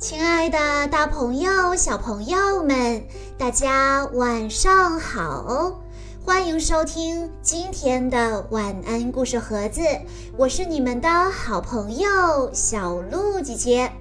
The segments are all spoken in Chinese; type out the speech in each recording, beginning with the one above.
亲爱的，大朋友、小朋友们，大家晚上好！欢迎收听今天的晚安故事盒子，我是你们的好朋友小鹿姐姐。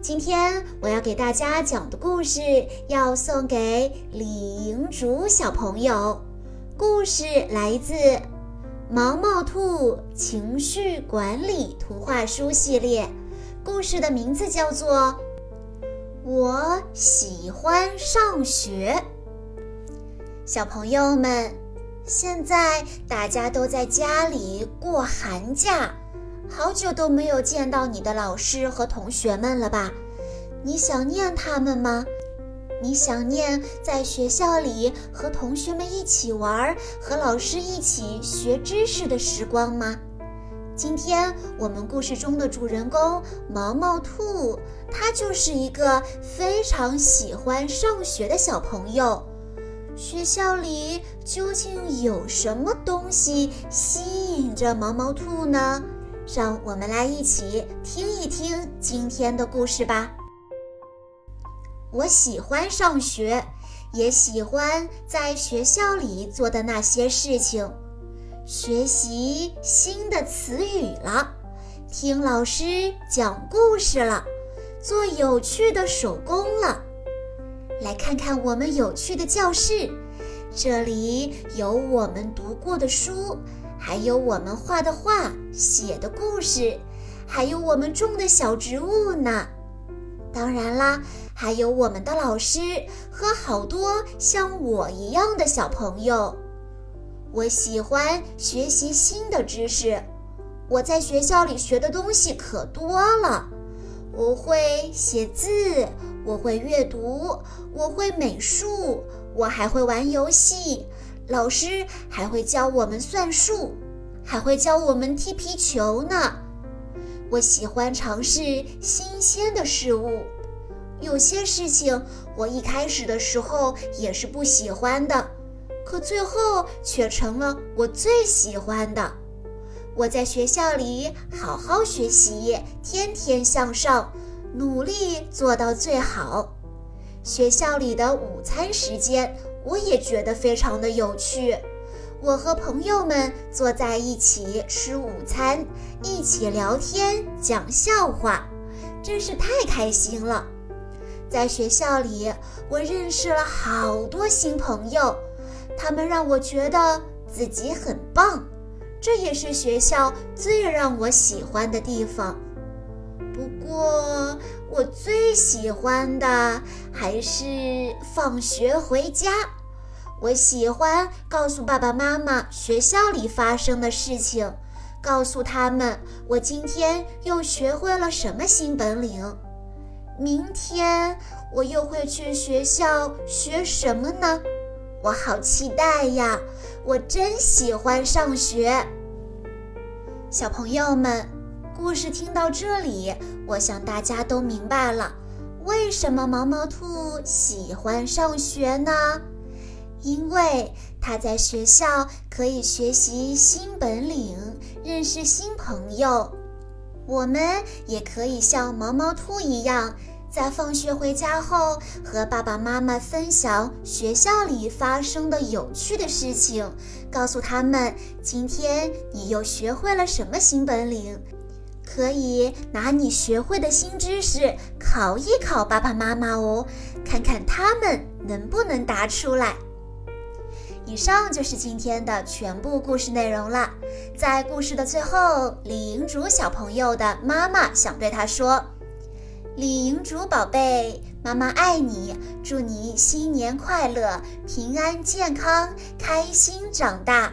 今天我要给大家讲的故事要送给李银竹小朋友，故事来自《毛毛兔情绪管理图画书系列》。故事的名字叫做《我喜欢上学》。小朋友们，现在大家都在家里过寒假，好久都没有见到你的老师和同学们了吧？你想念他们吗？你想念在学校里和同学们一起玩、和老师一起学知识的时光吗？今天我们故事中的主人公毛毛兔，他就是一个非常喜欢上学的小朋友。学校里究竟有什么东西吸引着毛毛兔呢？让我们来一起听一听今天的故事吧。我喜欢上学，也喜欢在学校里做的那些事情。学习新的词语了，听老师讲故事了，做有趣的手工了。来看看我们有趣的教室，这里有我们读过的书，还有我们画的画、写的故事，还有我们种的小植物呢。当然啦，还有我们的老师和好多像我一样的小朋友。我喜欢学习新的知识，我在学校里学的东西可多了。我会写字，我会阅读，我会美术，我还会玩游戏。老师还会教我们算术，还会教我们踢皮球呢。我喜欢尝试新鲜的事物，有些事情我一开始的时候也是不喜欢的。可最后却成了我最喜欢的。我在学校里好好学习，天天向上，努力做到最好。学校里的午餐时间，我也觉得非常的有趣。我和朋友们坐在一起吃午餐，一起聊天讲笑话，真是太开心了。在学校里，我认识了好多新朋友。他们让我觉得自己很棒，这也是学校最让我喜欢的地方。不过，我最喜欢的还是放学回家。我喜欢告诉爸爸妈妈学校里发生的事情，告诉他们我今天又学会了什么新本领。明天我又会去学校学什么呢？我好期待呀！我真喜欢上学。小朋友们，故事听到这里，我想大家都明白了，为什么毛毛兔喜欢上学呢？因为他在学校可以学习新本领，认识新朋友。我们也可以像毛毛兔一样。在放学回家后，和爸爸妈妈分享学校里发生的有趣的事情，告诉他们今天你又学会了什么新本领，可以拿你学会的新知识考一考爸爸妈妈哦，看看他们能不能答出来。以上就是今天的全部故事内容了。在故事的最后，李银竹小朋友的妈妈想对他说。李银竹宝贝，妈妈爱你，祝你新年快乐，平安健康，开心长大。